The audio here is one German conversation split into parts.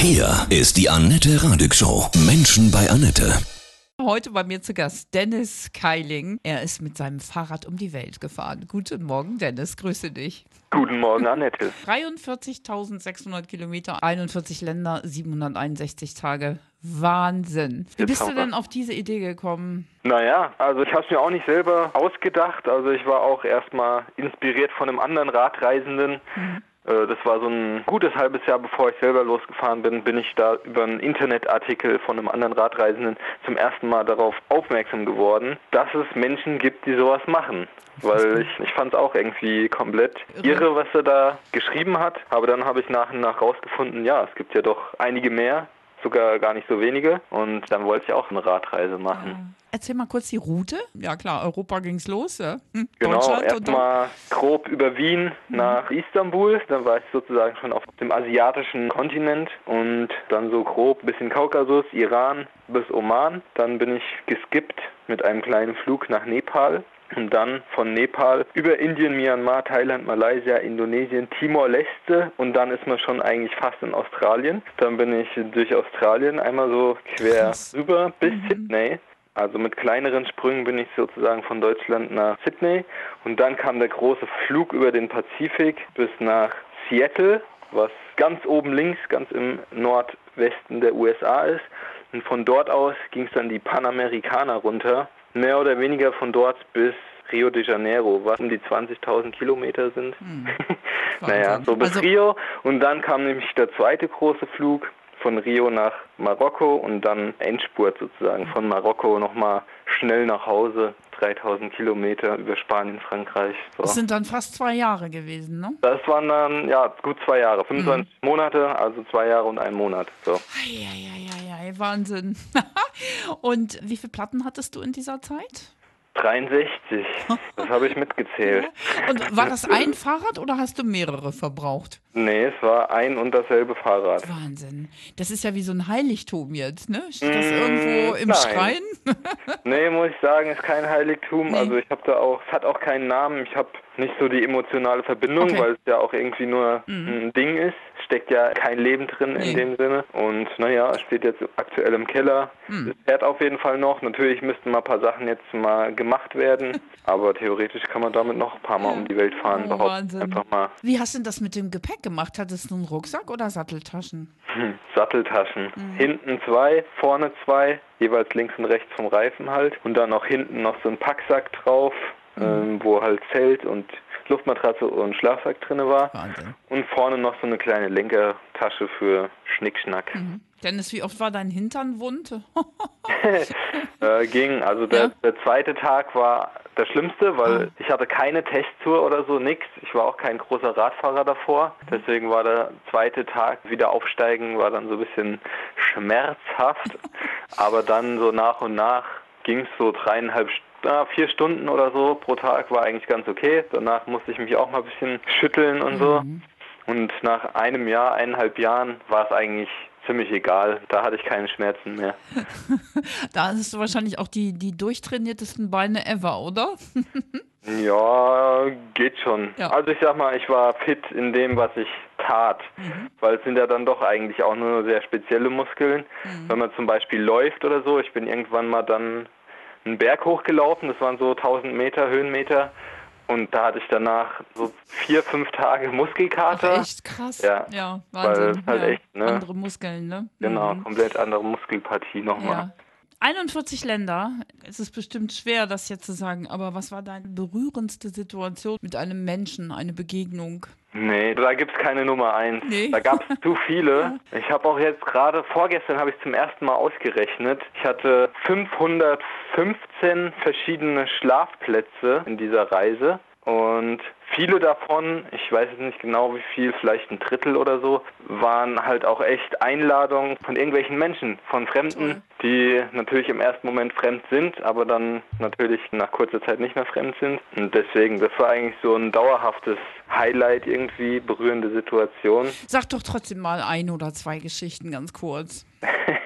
Hier ist die Annette Radig Show. Menschen bei Annette. Heute bei mir zu Gast Dennis Keiling. Er ist mit seinem Fahrrad um die Welt gefahren. Guten Morgen, Dennis. Grüße dich. Guten Morgen, Annette. 43.600 Kilometer, 41 Länder, 761 Tage. Wahnsinn. Wie bist du denn auf diese Idee gekommen? Naja, also ich habe es mir auch nicht selber ausgedacht. Also ich war auch erstmal inspiriert von einem anderen Radreisenden. Äh, Das war so ein gutes halbes Jahr, bevor ich selber losgefahren bin, bin ich da über einen Internetartikel von einem anderen Radreisenden zum ersten Mal darauf aufmerksam geworden, dass es Menschen gibt, die sowas machen. Weil ich, ich fand es auch irgendwie komplett irre, was er da geschrieben hat. Aber dann habe ich nach und nach rausgefunden, ja, es gibt ja doch einige mehr, sogar gar nicht so wenige. Und dann wollte ich auch eine Radreise machen. Erzähl mal kurz die Route. Ja klar, Europa ging's los. Ja. Hm, Genau, erstmal grob über Wien nach Istanbul. Dann war ich sozusagen schon auf dem asiatischen Kontinent und dann so grob bis in Kaukasus, Iran bis Oman. Dann bin ich geskippt mit einem kleinen Flug nach Nepal. Und dann von Nepal über Indien, Myanmar, Thailand, Malaysia, Indonesien, Timor-Leste und dann ist man schon eigentlich fast in Australien. Dann bin ich durch Australien einmal so quer Krass. rüber bis Sydney. Also mit kleineren Sprüngen bin ich sozusagen von Deutschland nach Sydney und dann kam der große Flug über den Pazifik bis nach Seattle, was ganz oben links, ganz im Nordwesten der USA ist. Und von dort aus ging es dann die Panamerikaner runter, mehr oder weniger von dort bis Rio de Janeiro, was um die 20.000 Kilometer sind. naja, Wahnsinn. so bis Also- Rio. Und dann kam nämlich der zweite große Flug von Rio nach Marokko und dann Endspurt sozusagen von Marokko nochmal schnell nach Hause, 3000 Kilometer über Spanien, Frankreich. Das So. sind dann fast zwei Jahre gewesen, ne? Das waren dann, ja, gut zwei Jahre, 25 Mhm. Monate, also zwei Jahre und ein Monat. So. Eieieiei, Wahnsinn. und wie viele Platten hattest du in dieser Zeit? 63, das habe ich mitgezählt. Und war das ein Fahrrad oder hast du mehrere verbraucht? Nee, es war ein und dasselbe Fahrrad. Wahnsinn. Das ist ja wie so ein Heiligtum jetzt, ne? Steht das Mm, irgendwo im nein. Schrein? Nee, muss ich sagen, ist kein Heiligtum. Nee. Also ich habe da auch, es hat auch keinen Namen. Ich habe nicht so die emotionale Verbindung, Okay. Mhm. weil es ja auch irgendwie nur ein Ding ist. Steckt ja kein Leben drin Nee. in dem Sinne. Und naja, es steht jetzt aktuell im Keller. Mhm. Es fährt auf jeden Fall noch. Natürlich müssten mal ein paar Sachen jetzt mal gemacht werden. aber theoretisch kann man damit noch ein paar Mal um die Welt fahren. Oh, Wahnsinn. Einfach mal Wie hast du denn das mit dem Gepäck gemacht? Hattest du einen Rucksack oder Satteltaschen? hm, Satteltaschen. Mhm. Hinten zwei, vorne zwei. Jeweils links und rechts vom Reifen halt. Und dann auch hinten noch so ein Packsack drauf, Mhm. ähm, wo halt Zelt und Luftmatratze und Schlafsack drin war. Wahnsinn. Und vorne noch so eine kleine Lenkertasche für Schnickschnack. Mhm. Dennis, wie oft war dein Hintern wund? Äh, ging. Also der, Ja. der zweite Tag war der schlimmste, weil ich hatte keine Testtour oder so, nix. Ich war auch kein großer Radfahrer davor. Deswegen war der zweite Tag wieder aufsteigen, war dann so ein bisschen schmerzhaft. Aber dann so nach und nach ging es so dreieinhalb Ah, vier Stunden oder so pro Tag war eigentlich ganz okay. Danach musste ich mich auch mal ein bisschen schütteln und so. Und nach einem Jahr, eineinhalb Jahren war es eigentlich ziemlich egal. Da hatte ich keine Schmerzen mehr. Da hast du wahrscheinlich auch die, die durchtrainiertesten Beine ever, oder? Ja, geht schon. Ja. Also ich sag mal, ich war fit in dem, was ich tat. Weil es sind ja dann doch eigentlich auch nur sehr spezielle Muskeln. Wenn man zum Beispiel läuft oder so, ich bin irgendwann mal dann einen Berg hochgelaufen, das waren so 1000 Meter, Höhenmeter. Und da hatte ich danach so vier, fünf Tage Muskelkater. Ach, echt krass. Ja, ja weil Wahnsinn. es halt ja. echt, ne? Andere Muskeln, ne? Genau, Mhm. komplett andere Muskelpartie nochmal. Ja. 41 Länder. Es ist bestimmt schwer, das jetzt zu sagen, aber was war deine berührendste Situation mit einem Menschen, eine Begegnung? Nee, da gibt's keine Nummer eins. Nee. Da gab's zu viele. Ich habe auch jetzt gerade, vorgestern habe ich zum ersten Mal ausgerechnet. Ich hatte 515 verschiedene Schlafplätze in dieser Reise. Und viele davon, ich weiß jetzt nicht genau wie viel, vielleicht ein Drittel oder so, waren halt auch echt Einladungen von irgendwelchen Menschen, von Fremden, die natürlich im ersten Moment fremd sind, aber dann natürlich nach kurzer Zeit nicht mehr fremd sind. Und deswegen, das war eigentlich so ein dauerhaftes Highlight irgendwie, berührende Situation. Sag doch trotzdem mal ein oder zwei Geschichten ganz kurz.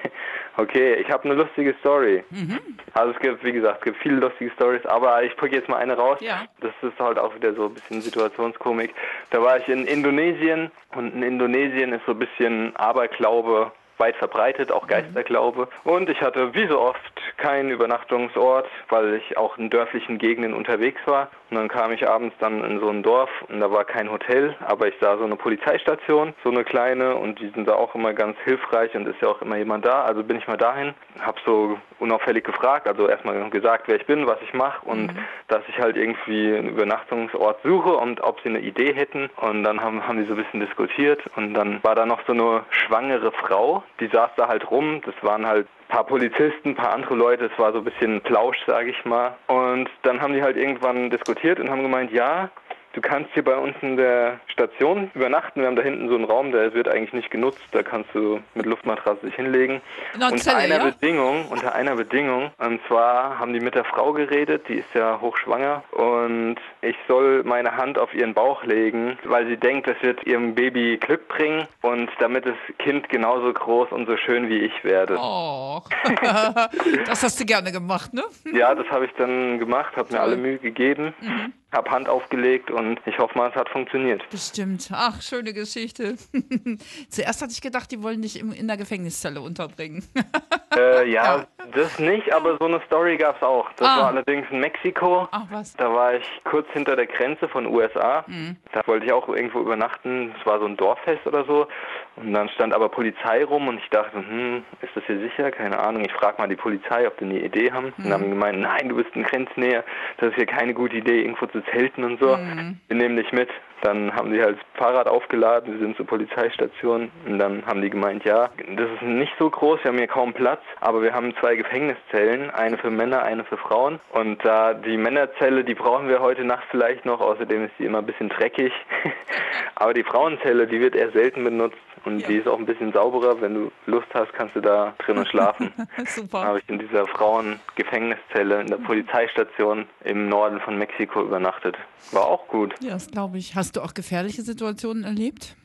Okay, ich habe eine lustige Story. Mhm. Also es gibt, wie gesagt, es gibt viele lustige Stories, aber ich packe jetzt mal eine raus. Ja. Das ist halt auch wieder so ein bisschen Situationskomik. Da war ich in Indonesien und in Indonesien ist so ein bisschen Aberglaube weit verbreitet, auch Geisterglaube. Und ich hatte wie so oft keinen Übernachtungsort, weil ich auch in dörflichen Gegenden unterwegs war. Und dann kam ich abends dann in so ein Dorf und da war kein Hotel, aber ich sah so eine Polizeistation, so eine kleine und die sind da auch immer ganz hilfreich und ist ja auch immer jemand da. Also bin ich mal dahin, habe so unauffällig gefragt, also erstmal gesagt, wer ich bin, was ich mache und mhm. dass ich halt irgendwie einen Übernachtungsort suche und ob sie eine Idee hätten. Und dann haben, haben die so ein bisschen diskutiert und dann war da noch so eine schwangere Frau, die saß da halt rum. Das waren halt paar Polizisten, ein paar andere Leute, es war so ein bisschen Plausch, sage ich mal. Und dann haben die halt irgendwann diskutiert und haben gemeint, ja, Du kannst hier bei uns in der Station übernachten. Wir haben da hinten so einen Raum, der wird eigentlich nicht genutzt. Da kannst du mit Luftmatratze dich hinlegen. unter Zelle, einer ja? Bedingung, unter einer Bedingung. Und zwar haben die mit der Frau geredet, die ist ja hochschwanger. Und ich soll meine Hand auf ihren Bauch legen, weil sie denkt, das wird ihrem Baby Glück bringen. Und damit das Kind genauso groß und so schön wie ich werde. Oh, das hast du gerne gemacht, ne? Ja, das habe ich dann gemacht, habe mir alle Mühe gegeben. Mhm habe Hand aufgelegt und ich hoffe mal, es hat funktioniert. Bestimmt. Ach, schöne Geschichte. Zuerst hatte ich gedacht, die wollen dich in der Gefängniszelle unterbringen. äh, ja, ja, das nicht, aber so eine Story gab es auch. Das ah. war allerdings in Mexiko. Ach was. Da war ich kurz hinter der Grenze von USA. Mhm. Da wollte ich auch irgendwo übernachten. Es war so ein Dorffest oder so. Und dann stand aber Polizei rum und ich dachte, hm, ist das hier sicher? Keine Ahnung. Ich frage mal die Polizei, ob die eine Idee haben. Mhm. Und dann haben gemeint, nein, du bist in Grenznähe. Das ist hier keine gute Idee, irgendwo zu Zelten und so. Mhm. Wir nehmen dich mit. Dann haben sie halt das Fahrrad aufgeladen, wir sind zur Polizeistation und dann haben die gemeint, ja, das ist nicht so groß, wir haben hier kaum Platz, aber wir haben zwei Gefängniszellen, eine für Männer, eine für Frauen. Und da die Männerzelle, die brauchen wir heute Nacht vielleicht noch, außerdem ist die immer ein bisschen dreckig, aber die Frauenzelle, die wird eher selten benutzt und ja. die ist auch ein bisschen sauberer. Wenn du Lust hast, kannst du da drinnen schlafen. Super. Da habe ich in dieser Frauengefängniszelle in der Polizeistation im Norden von Mexiko übernachtet. War auch gut. Ja, das glaube ich. Hast du auch gefährliche Situationen erlebt?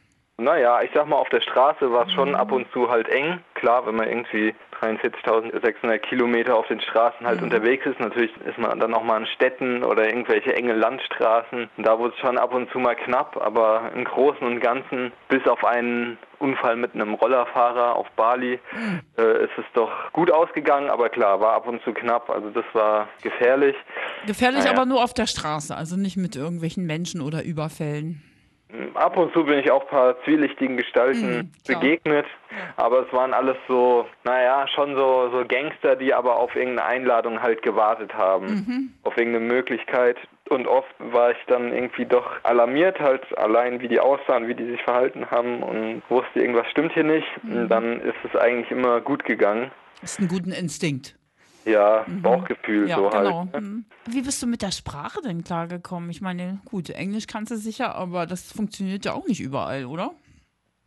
Naja, ich sag mal, auf der Straße war es schon ab und zu halt eng. Klar, wenn man irgendwie 43.600 Kilometer auf den Straßen halt mhm. unterwegs ist. Natürlich ist man dann auch mal in Städten oder irgendwelche enge Landstraßen. Da wurde es schon ab und zu mal knapp, aber im Großen und Ganzen, bis auf einen Unfall mit einem Rollerfahrer auf Bali, mhm. äh, ist es doch gut ausgegangen, aber klar, war ab und zu knapp. Also das war gefährlich. Gefährlich naja. aber nur auf der Straße, also nicht mit irgendwelchen Menschen oder Überfällen. Ab und zu bin ich auch ein paar zwielichtigen Gestalten mhm, begegnet, aber es waren alles so, naja, schon so, so Gangster, die aber auf irgendeine Einladung halt gewartet haben, mhm. auf irgendeine Möglichkeit. Und oft war ich dann irgendwie doch alarmiert, halt allein wie die aussahen, wie die sich verhalten haben und wusste, irgendwas stimmt hier nicht. Mhm. Und dann ist es eigentlich immer gut gegangen. Das ist ein guter Instinkt. Ja, mhm. Bauchgefühl ja, so genau. halt. Ne? Mhm. Wie bist du mit der Sprache denn klargekommen? Ich meine, gut, Englisch kannst du sicher, aber das funktioniert ja auch nicht überall, oder?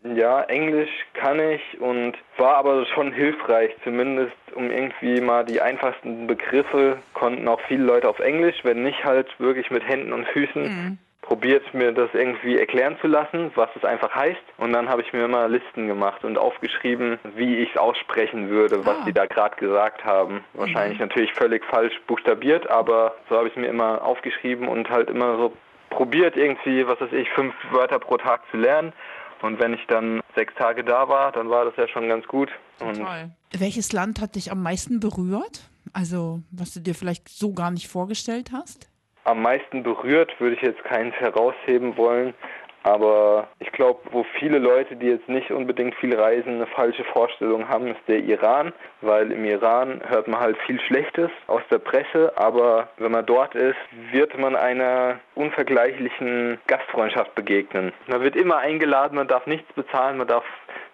Ja, Englisch kann ich und war aber schon hilfreich, zumindest um irgendwie mal die einfachsten Begriffe konnten auch viele Leute auf Englisch, wenn nicht halt wirklich mit Händen und Füßen. Mhm probiert, mir das irgendwie erklären zu lassen, was es einfach heißt. Und dann habe ich mir immer Listen gemacht und aufgeschrieben, wie ich es aussprechen würde, was ah. die da gerade gesagt haben. Wahrscheinlich mhm. natürlich völlig falsch buchstabiert, aber so habe ich es mir immer aufgeschrieben und halt immer so probiert, irgendwie, was weiß ich, fünf Wörter pro Tag zu lernen. Und wenn ich dann sechs Tage da war, dann war das ja schon ganz gut. Total. Welches Land hat dich am meisten berührt? Also, was du dir vielleicht so gar nicht vorgestellt hast? Am meisten berührt, würde ich jetzt keins herausheben wollen. Aber ich glaube, wo viele Leute, die jetzt nicht unbedingt viel reisen, eine falsche Vorstellung haben, ist der Iran, weil im Iran hört man halt viel Schlechtes aus der Presse, aber wenn man dort ist, wird man einer unvergleichlichen Gastfreundschaft begegnen. Man wird immer eingeladen, man darf nichts bezahlen, man darf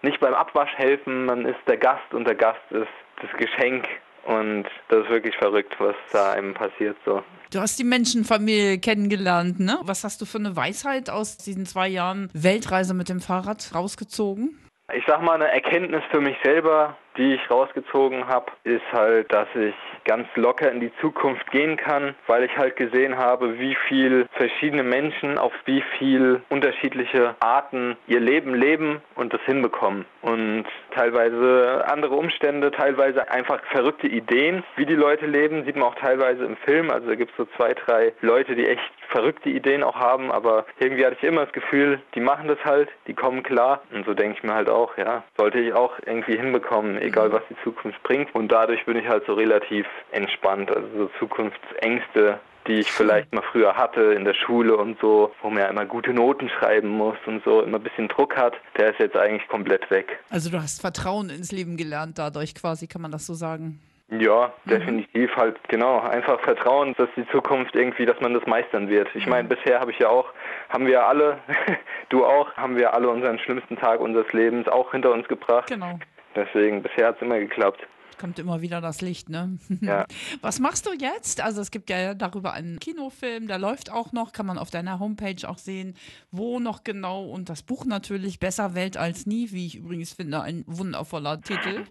nicht beim Abwasch helfen, man ist der Gast und der Gast ist das Geschenk und das ist wirklich verrückt, was da einem passiert so. Du hast die Menschenfamilie kennengelernt, ne? Was hast du für eine Weisheit aus diesen zwei Jahren Weltreise mit dem Fahrrad rausgezogen? Ich sag mal, eine Erkenntnis für mich selber, die ich rausgezogen habe, ist halt, dass ich ganz locker in die Zukunft gehen kann, weil ich halt gesehen habe, wie viel verschiedene Menschen auf wie viel unterschiedliche Arten ihr Leben leben und das hinbekommen. Und teilweise andere Umstände, teilweise einfach verrückte Ideen, wie die Leute leben, sieht man auch teilweise im Film. Also da gibt es so zwei, drei Leute, die echt verrückte Ideen auch haben, aber irgendwie hatte ich immer das Gefühl, die machen das halt, die kommen klar. Und so denke ich mir halt auch, ja, sollte ich auch irgendwie hinbekommen, egal was die Zukunft bringt. Und dadurch bin ich halt so relativ entspannt. Also so Zukunftsängste die ich vielleicht mal früher hatte in der Schule und so, wo man ja immer gute Noten schreiben muss und so, immer ein bisschen Druck hat, der ist jetzt eigentlich komplett weg. Also du hast Vertrauen ins Leben gelernt dadurch quasi, kann man das so sagen? Ja, mhm. definitiv halt, genau. Einfach Vertrauen, dass die Zukunft irgendwie, dass man das meistern wird. Ich meine, mhm. bisher habe ich ja auch, haben wir alle, du auch, haben wir alle unseren schlimmsten Tag unseres Lebens auch hinter uns gebracht. Genau. Deswegen, bisher hat es immer geklappt kommt immer wieder das Licht, ne? Ja. Was machst du jetzt? Also es gibt ja darüber einen Kinofilm, der läuft auch noch, kann man auf deiner Homepage auch sehen, wo noch genau und das Buch natürlich Besser Welt als nie, wie ich übrigens finde, ein wundervoller Titel.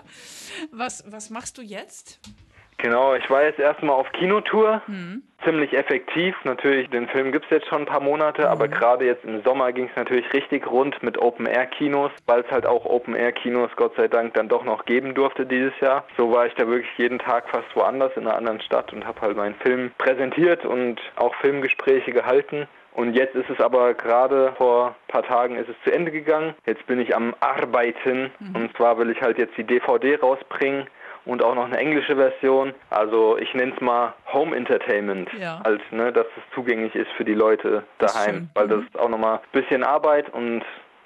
was, was machst du jetzt? Genau, ich war jetzt erstmal auf Kinotour. Mhm. Ziemlich effektiv. Natürlich, den Film gibt es jetzt schon ein paar Monate, mhm. aber gerade jetzt im Sommer ging es natürlich richtig rund mit Open-Air-Kinos, weil es halt auch Open-Air-Kinos Gott sei Dank dann doch noch geben durfte dieses Jahr. So war ich da wirklich jeden Tag fast woanders in einer anderen Stadt und habe halt meinen Film präsentiert und auch Filmgespräche gehalten. Und jetzt ist es aber gerade vor ein paar Tagen ist es zu Ende gegangen. Jetzt bin ich am Arbeiten mhm. und zwar will ich halt jetzt die DVD rausbringen und auch noch eine englische Version. Also ich nenne es mal Home Entertainment, ja. halt, ne, dass es zugänglich ist für die Leute daheim, das weil das mhm. ist auch nochmal ein bisschen Arbeit und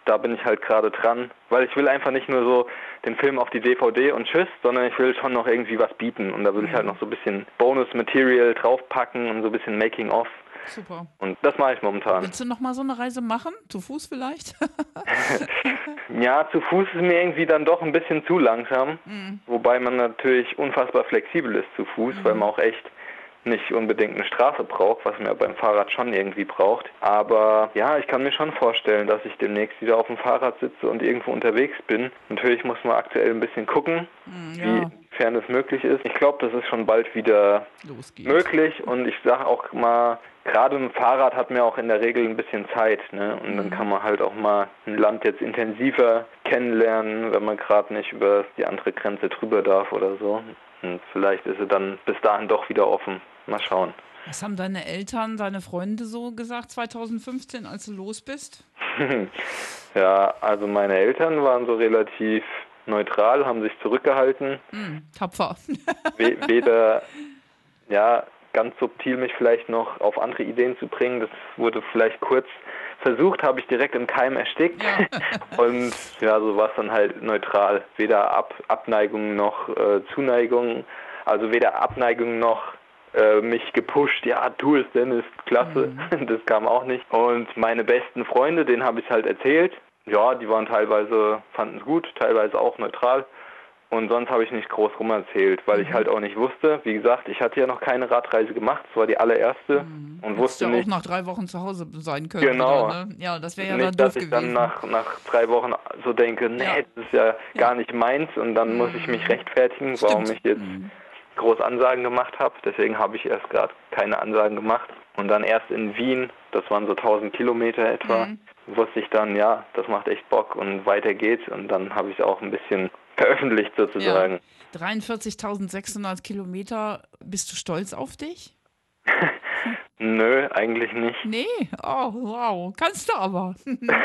da bin ich halt gerade dran, weil ich will einfach nicht nur so den Film auf die DVD und tschüss, sondern ich will schon noch irgendwie was bieten und da will ich halt mhm. noch so ein bisschen Bonus-Material draufpacken und so ein bisschen Making-of. Super. Und das mache ich momentan. Willst du noch mal so eine Reise machen? Zu Fuß vielleicht? ja, zu Fuß ist mir irgendwie dann doch ein bisschen zu langsam. Mhm. Wobei man natürlich unfassbar flexibel ist zu Fuß, mhm. weil man auch echt nicht unbedingt eine Straße braucht, was man ja beim Fahrrad schon irgendwie braucht. Aber ja, ich kann mir schon vorstellen, dass ich demnächst wieder auf dem Fahrrad sitze und irgendwo unterwegs bin. Natürlich muss man aktuell ein bisschen gucken, mhm, ja. Wiefern es möglich ist. Ich glaube, das ist schon bald wieder möglich und ich sage auch mal, gerade ein Fahrrad hat mir auch in der Regel ein bisschen Zeit, ne? Und dann mhm. kann man halt auch mal ein Land jetzt intensiver kennenlernen, wenn man gerade nicht über die andere Grenze drüber darf oder so. Und vielleicht ist sie dann bis dahin doch wieder offen. Mal schauen. Was haben deine Eltern, deine Freunde so gesagt 2015, als du los bist? ja, also meine Eltern waren so relativ neutral, haben sich zurückgehalten. Mm, tapfer. weder, ja, ganz subtil mich vielleicht noch auf andere Ideen zu bringen. Das wurde vielleicht kurz versucht, habe ich direkt im Keim erstickt. Ja. Und ja, so war es dann halt neutral. Weder Ab Abneigung noch äh, Zuneigung. Also weder Abneigung noch äh, mich gepusht, ja, tu es denn, ist klasse. Mhm. Das kam auch nicht. Und meine besten Freunde, denen habe ich halt erzählt. Ja, die waren teilweise, fanden es gut, teilweise auch neutral. Und sonst habe ich nicht groß rumerzählt, weil ich mhm. halt auch nicht wusste. Wie gesagt, ich hatte ja noch keine Radreise gemacht. Es war die allererste mhm. und wusste ja nicht. auch nach drei Wochen zu Hause sein können. Genau. Wieder, ne? Ja, das wäre ja nicht, dann doof dass ich dann nach, nach drei Wochen so denke, nee, ja. das ist ja, ja, gar nicht meins und dann muss ich mich mhm. rechtfertigen, Stimmt. warum ich jetzt mhm. groß Ansagen gemacht habe. Deswegen habe ich erst gerade keine Ansagen gemacht. Und dann erst in Wien, das waren so 1000 Kilometer etwa, mhm. Wusste ich dann, ja, das macht echt Bock und weiter geht's. Und dann habe ich auch ein bisschen veröffentlicht sozusagen. Ja. 43.600 Kilometer. Bist du stolz auf dich? Nö, eigentlich nicht. Nee, oh wow, kannst du aber.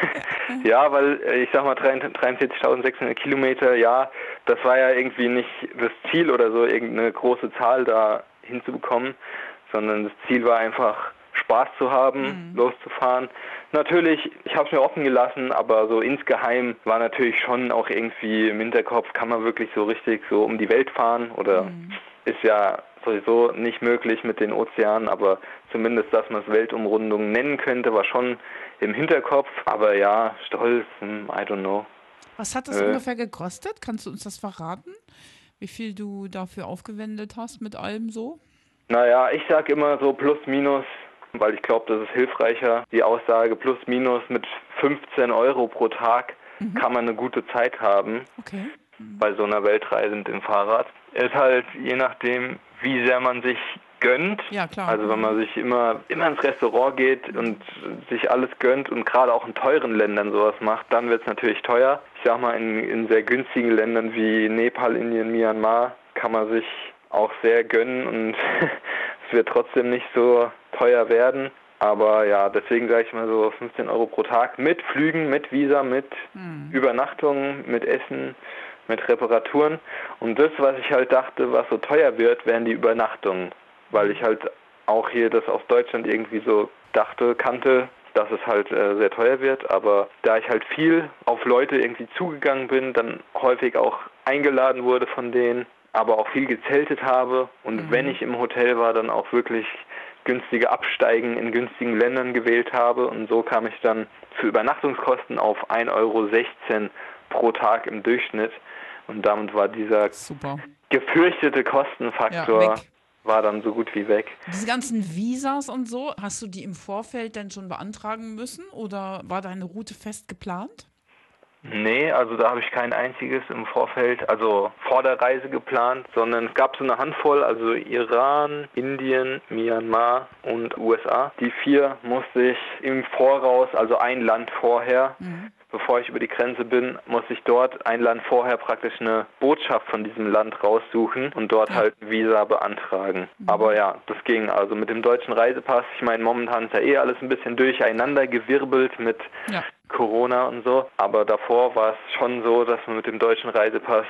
ja, weil äh, ich sag mal 43.600 Kilometer, ja, das war ja irgendwie nicht das Ziel oder so, irgendeine große Zahl da hinzubekommen, sondern das Ziel war einfach Spaß zu haben, mhm. loszufahren. Natürlich, ich habe es mir offen gelassen, aber so insgeheim war natürlich schon auch irgendwie im Hinterkopf, kann man wirklich so richtig so um die Welt fahren oder mhm. ist ja sowieso nicht möglich mit den Ozeanen, aber zumindest, dass man es Weltumrundung nennen könnte, war schon im Hinterkopf. Aber ja, stolz, hm, I don't know. Was hat das äh, ungefähr gekostet? Kannst du uns das verraten? Wie viel du dafür aufgewendet hast mit allem so? Naja, ich sag immer so plus minus weil ich glaube, das ist hilfreicher. Die Aussage plus minus mit 15 Euro pro Tag mhm. kann man eine gute Zeit haben. Okay. bei so einer Weltreise mit dem Fahrrad. Ist halt je nachdem, wie sehr man sich gönnt. Ja, klar. Also wenn man sich immer, immer ins Restaurant geht und sich alles gönnt und gerade auch in teuren Ländern sowas macht, dann wird es natürlich teuer. Ich sag mal, in, in sehr günstigen Ländern wie Nepal, Indien, Myanmar kann man sich auch sehr gönnen und es wird trotzdem nicht so teuer werden. Aber ja, deswegen sage ich mal so 15 Euro pro Tag mit Flügen, mit Visa, mit hm. Übernachtungen, mit Essen, mit Reparaturen. Und das, was ich halt dachte, was so teuer wird, wären die Übernachtungen. Weil ich halt auch hier das aus Deutschland irgendwie so dachte, kannte, dass es halt äh, sehr teuer wird. Aber da ich halt viel auf Leute irgendwie zugegangen bin, dann häufig auch eingeladen wurde von denen, aber auch viel gezeltet habe und mhm. wenn ich im Hotel war, dann auch wirklich günstige Absteigen in günstigen Ländern gewählt habe und so kam ich dann für Übernachtungskosten auf 1,16 Euro pro Tag im Durchschnitt und damit war dieser Super. gefürchtete Kostenfaktor ja, war dann so gut wie weg. Diese ganzen Visas und so, hast du die im Vorfeld denn schon beantragen müssen oder war deine Route fest geplant? Nee, also da habe ich kein einziges im Vorfeld, also vor der Reise geplant, sondern es gab so eine Handvoll, also Iran, Indien, Myanmar und USA. Die vier musste ich im Voraus, also ein Land vorher, mhm bevor ich über die Grenze bin, muss ich dort ein Land vorher praktisch eine Botschaft von diesem Land raussuchen und dort halt ein Visa beantragen. Mhm. Aber ja, das ging also mit dem deutschen Reisepass. Ich meine, momentan ist ja eh alles ein bisschen durcheinander gewirbelt mit ja. Corona und so. Aber davor war es schon so, dass man mit dem deutschen Reisepass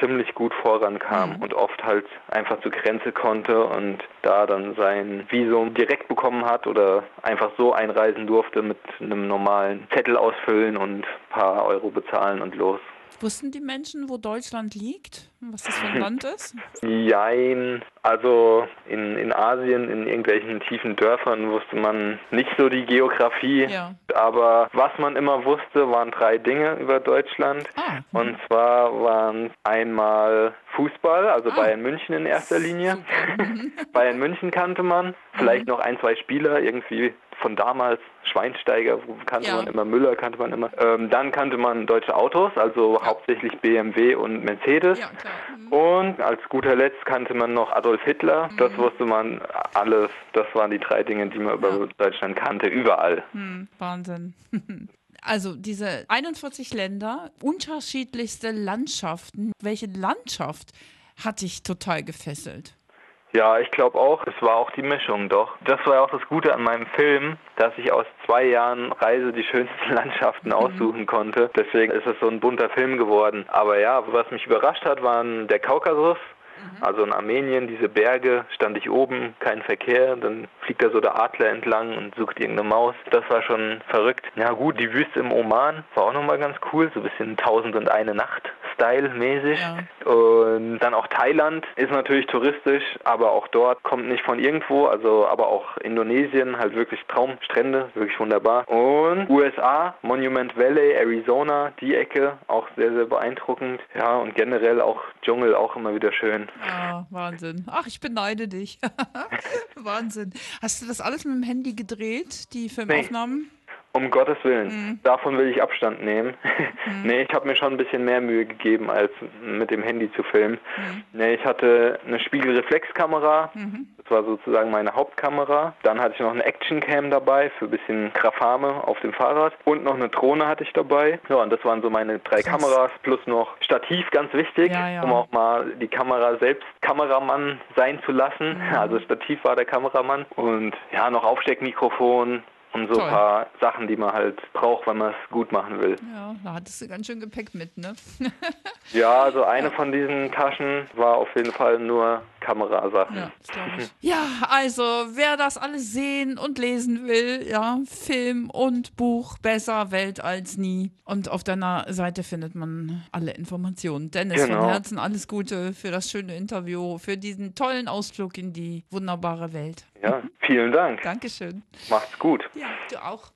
ziemlich gut vorankam mhm. und oft halt einfach zur Grenze konnte und da dann sein Visum direkt bekommen hat oder einfach so einreisen durfte mit einem normalen Zettel ausfüllen und ein paar Euro bezahlen und los. Wussten die Menschen, wo Deutschland liegt? Was das für ein Land ist? Jein. Also in, in Asien, in irgendwelchen tiefen Dörfern wusste man nicht so die Geografie. Ja. Aber was man immer wusste, waren drei Dinge über Deutschland. Ah. Und zwar waren einmal Fußball, also ah. Bayern München in erster Linie. Bayern München kannte man. Vielleicht mhm. noch ein, zwei Spieler, irgendwie von damals, Schweinsteiger kannte ja. man immer, Müller kannte man immer. Ähm, dann kannte man deutsche Autos, also ja. hauptsächlich BMW und Mercedes. Ja, mhm. Und als guter Letzt kannte man noch Adolf Hitler. Mhm. Das wusste man alles. Das waren die drei Dinge, die man über Deutschland kannte, überall. Mhm. Wahnsinn. Also diese 41 Länder, unterschiedlichste Landschaften. Welche Landschaft hat dich total gefesselt? Ja, ich glaube auch, es war auch die Mischung, doch. Das war ja auch das Gute an meinem Film, dass ich aus zwei Jahren Reise die schönsten Landschaften mhm. aussuchen konnte. Deswegen ist es so ein bunter Film geworden. Aber ja, was mich überrascht hat, waren der Kaukasus, Mhm. Also in Armenien, diese Berge, stand ich oben, kein Verkehr, dann fliegt da so der Adler entlang und sucht irgendeine Maus. Das war schon verrückt. Ja gut, die Wüste im Oman war auch nochmal ganz cool, so ein bisschen Tausend und eine Nacht. Style-mäßig. Ja. Und dann auch Thailand ist natürlich touristisch, aber auch dort kommt nicht von irgendwo, also aber auch Indonesien, halt wirklich Traumstrände, wirklich wunderbar. Und USA, Monument Valley, Arizona, die Ecke, auch sehr, sehr beeindruckend. Ja, und generell auch Dschungel, auch immer wieder schön. Ah, Wahnsinn. Ach, ich beneide dich. Wahnsinn. Hast du das alles mit dem Handy gedreht, die Filmaufnahmen? Nee. Um Gottes Willen. Mhm. Davon will ich Abstand nehmen. Mhm. nee, ich habe mir schon ein bisschen mehr Mühe gegeben, als mit dem Handy zu filmen. Mhm. Nee, ich hatte eine Spiegelreflexkamera. Mhm. Das war sozusagen meine Hauptkamera. Dann hatte ich noch eine Actioncam dabei für ein bisschen Grafame auf dem Fahrrad. Und noch eine Drohne hatte ich dabei. Ja, und das waren so meine drei Krass. Kameras plus noch Stativ, ganz wichtig, ja, ja. um auch mal die Kamera selbst Kameramann sein zu lassen. Mhm. Also Stativ war der Kameramann. Und ja, noch Aufsteckmikrofon, und so Toll. ein paar Sachen, die man halt braucht, wenn man es gut machen will. Ja, da hattest du ganz schön Gepäck mit, ne? ja, also eine ja. von diesen Taschen war auf jeden Fall nur Kamerasachen. Ja, ja, also wer das alles sehen und lesen will, ja, Film und Buch besser Welt als nie. Und auf deiner Seite findet man alle Informationen. Dennis, genau. von Herzen alles Gute für das schöne Interview, für diesen tollen Ausflug in die wunderbare Welt. Ja, vielen Dank. Dankeschön. Macht's gut. Ja, du auch.